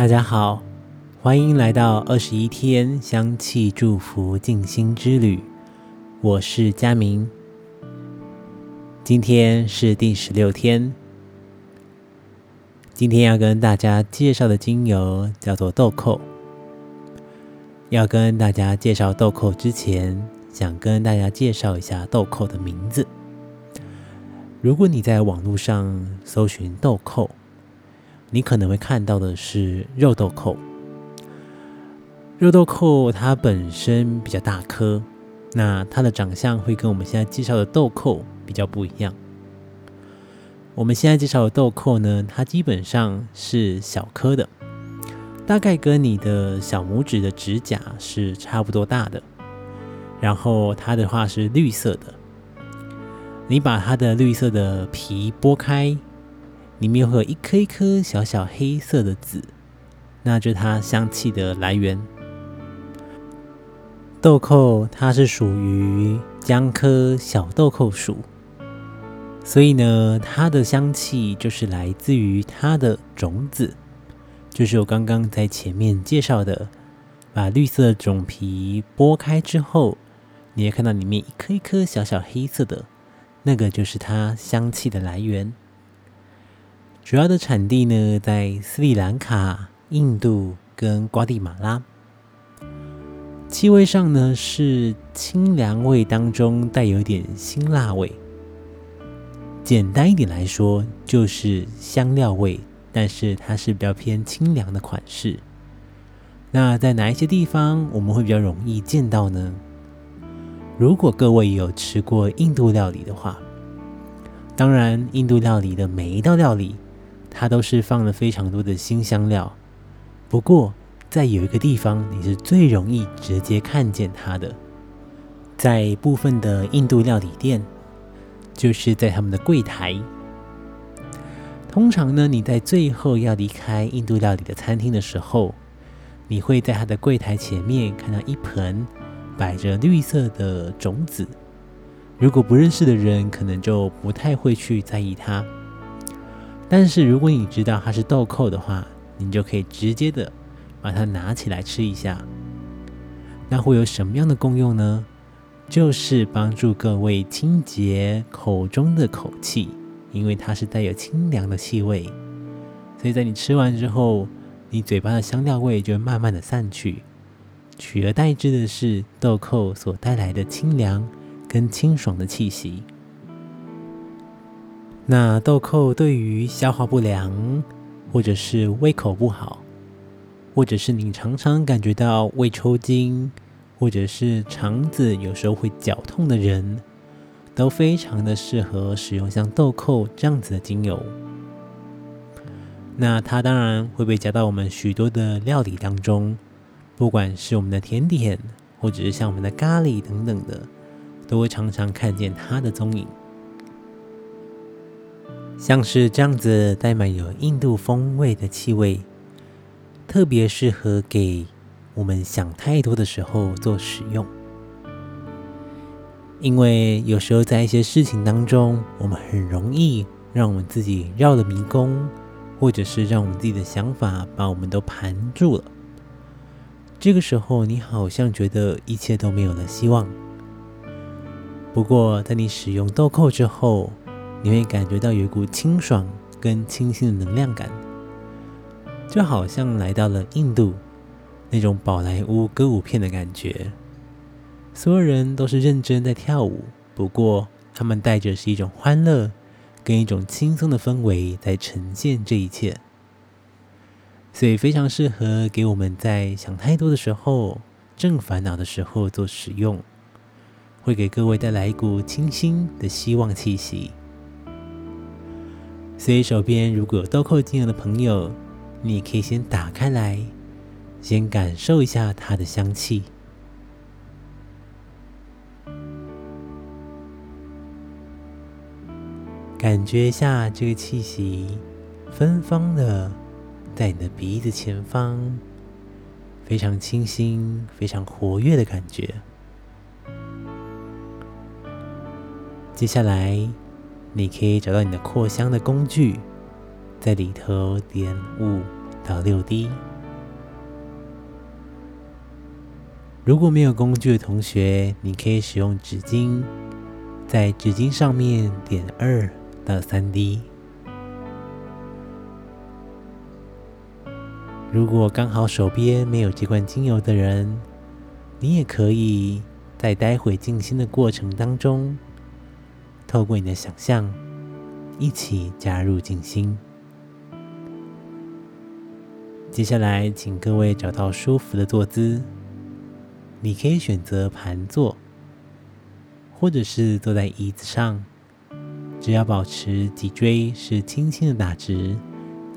大家好，欢迎来到二十一天香气祝福静心之旅。我是佳明，今天是第十六天。今天要跟大家介绍的精油叫做豆蔻。要跟大家介绍豆蔻之前，想跟大家介绍一下豆蔻的名字。如果你在网络上搜寻豆蔻，你可能会看到的是肉豆蔻。肉豆蔻它本身比较大颗，那它的长相会跟我们现在介绍的豆蔻比较不一样。我们现在介绍的豆蔻呢，它基本上是小颗的，大概跟你的小拇指的指甲是差不多大的。然后它的话是绿色的，你把它的绿色的皮剥开。里面会有一颗一颗小小黑色的籽，那就是它香气的来源。豆蔻它是属于姜科小豆蔻属，所以呢，它的香气就是来自于它的种子，就是我刚刚在前面介绍的，把绿色种皮剥开之后，你会看到里面一颗一颗小小黑色的，那个就是它香气的来源。主要的产地呢，在斯里兰卡、印度跟瓜地马拉。气味上呢，是清凉味当中带有点辛辣味。简单一点来说，就是香料味，但是它是比较偏清凉的款式。那在哪一些地方我们会比较容易见到呢？如果各位有吃过印度料理的话，当然，印度料理的每一道料理。它都是放了非常多的新香料，不过在有一个地方你是最容易直接看见它的，在部分的印度料理店，就是在他们的柜台。通常呢，你在最后要离开印度料理的餐厅的时候，你会在它的柜台前面看到一盆摆着绿色的种子。如果不认识的人，可能就不太会去在意它。但是如果你知道它是豆蔻的话，你就可以直接的把它拿起来吃一下。那会有什么样的功用呢？就是帮助各位清洁口中的口气，因为它是带有清凉的气味，所以在你吃完之后，你嘴巴的香料味就会慢慢的散去，取而代之的是豆蔻所带来的清凉跟清爽的气息。那豆蔻对于消化不良，或者是胃口不好，或者是你常常感觉到胃抽筋，或者是肠子有时候会绞痛的人，都非常的适合使用像豆蔻这样子的精油。那它当然会被加到我们许多的料理当中，不管是我们的甜点，或者是像我们的咖喱等等的，都会常常看见它的踪影。像是这样子带满有印度风味的气味，特别适合给我们想太多的时候做使用。因为有时候在一些事情当中，我们很容易让我们自己绕了迷宫，或者是让我们自己的想法把我们都盘住了。这个时候，你好像觉得一切都没有了希望。不过，在你使用豆蔻之后，你会感觉到有一股清爽跟清新的能量感，就好像来到了印度那种宝莱坞歌舞片的感觉。所有人都是认真在跳舞，不过他们带着是一种欢乐跟一种轻松的氛围在呈现这一切，所以非常适合给我们在想太多的时候、正烦恼的时候做使用，会给各位带来一股清新的希望气息。所以手边如果有豆蔻精油的朋友，你可以先打开来，先感受一下它的香气，感觉一下这个气息芬芳的在你的鼻子前方，非常清新、非常活跃的感觉。接下来。你可以找到你的扩香的工具，在里头点五到六滴。如果没有工具的同学，你可以使用纸巾，在纸巾上面点二到三滴。如果刚好手边没有这罐精油的人，你也可以在待会静心的过程当中，透过你的想象，一起加入静心。接下来，请各位找到舒服的坐姿，你可以选择盘坐，或者是坐在椅子上，只要保持脊椎是轻轻的打直，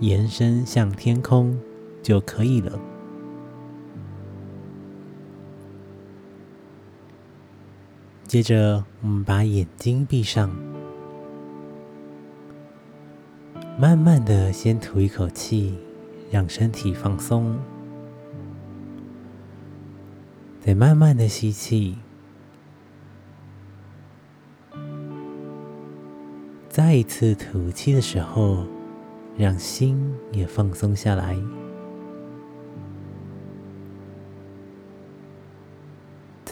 延伸向天空。就可以了。接着，我们把眼睛闭上，慢慢的先吐一口气，让身体放松，再慢慢的吸气，再一次吐气的时候，让心也放松下来。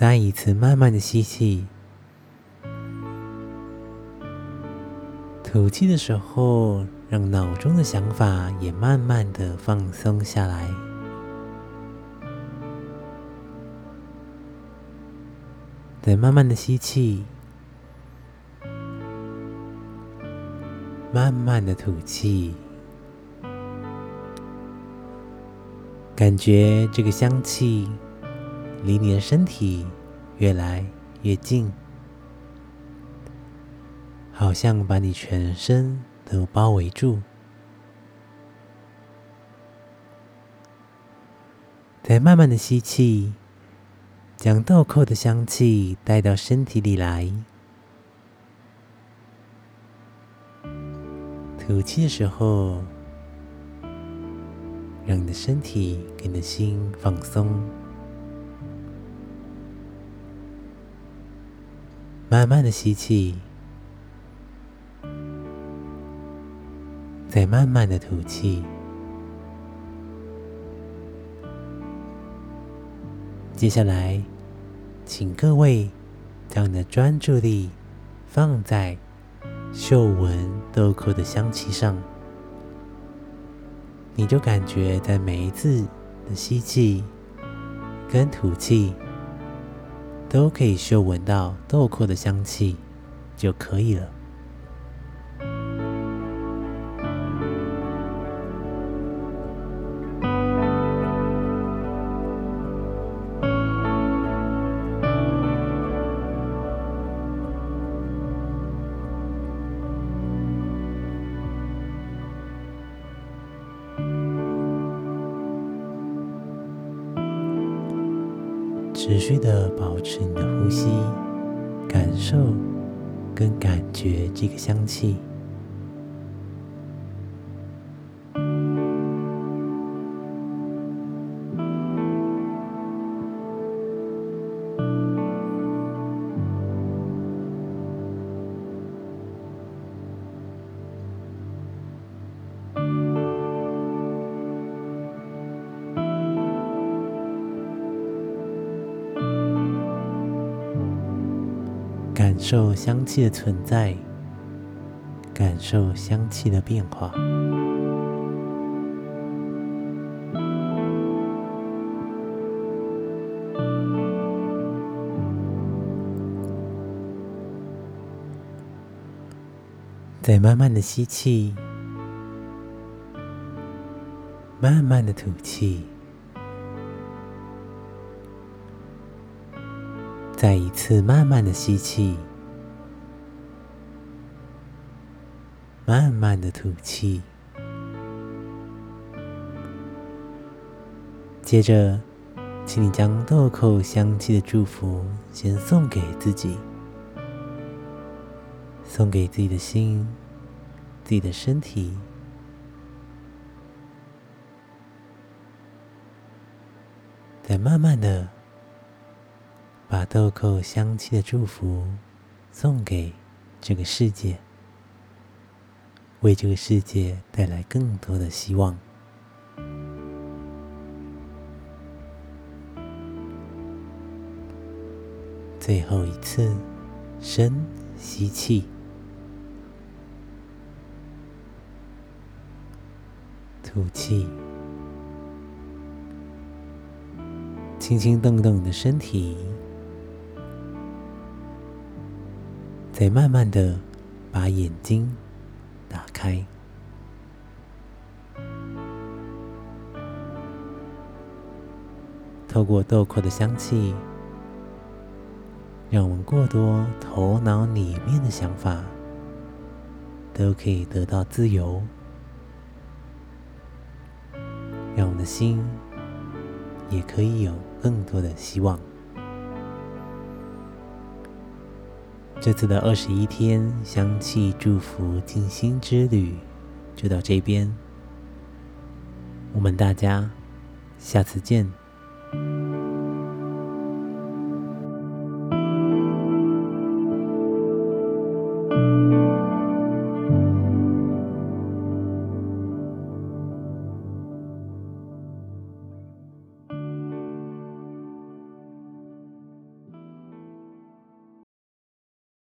再一次慢慢的吸气，吐气的时候，让脑中的想法也慢慢的放松下来。再慢慢的吸气，慢慢的吐气，感觉这个香气。离你的身体越来越近，好像把你全身都包围住。再慢慢的吸气，将豆蔻的香气带到身体里来。吐气的时候，让你的身体跟你的心放松。慢慢的吸气，再慢慢的吐气。接下来，请各位将你的专注力放在嗅闻豆蔻的香气上，你就感觉在每一次的吸气跟吐气。都可以嗅闻到豆蔻的香气就可以了。持续的保持你的呼吸，感受跟感觉这个香气。感受香气的存在，感受香气的变化。再慢慢的吸气，慢慢的吐气。再一次慢慢的吸气，慢慢的吐气。接着，请你将豆蔻香气的祝福先送给自己，送给自己的心、自己的身体，再慢慢的。把豆蔻香气的祝福送给这个世界为这个世界带来更多的希望。最后一次深吸气吐气轻轻动动你的身体。再慢慢的把眼睛打开。透过豆蔻的香气，让我们过多头脑里面的想法都可以得到自由，让我们的心也可以有更多的希望。这次的二十一天香气祝福静心之旅就到这边，我们大家下次见。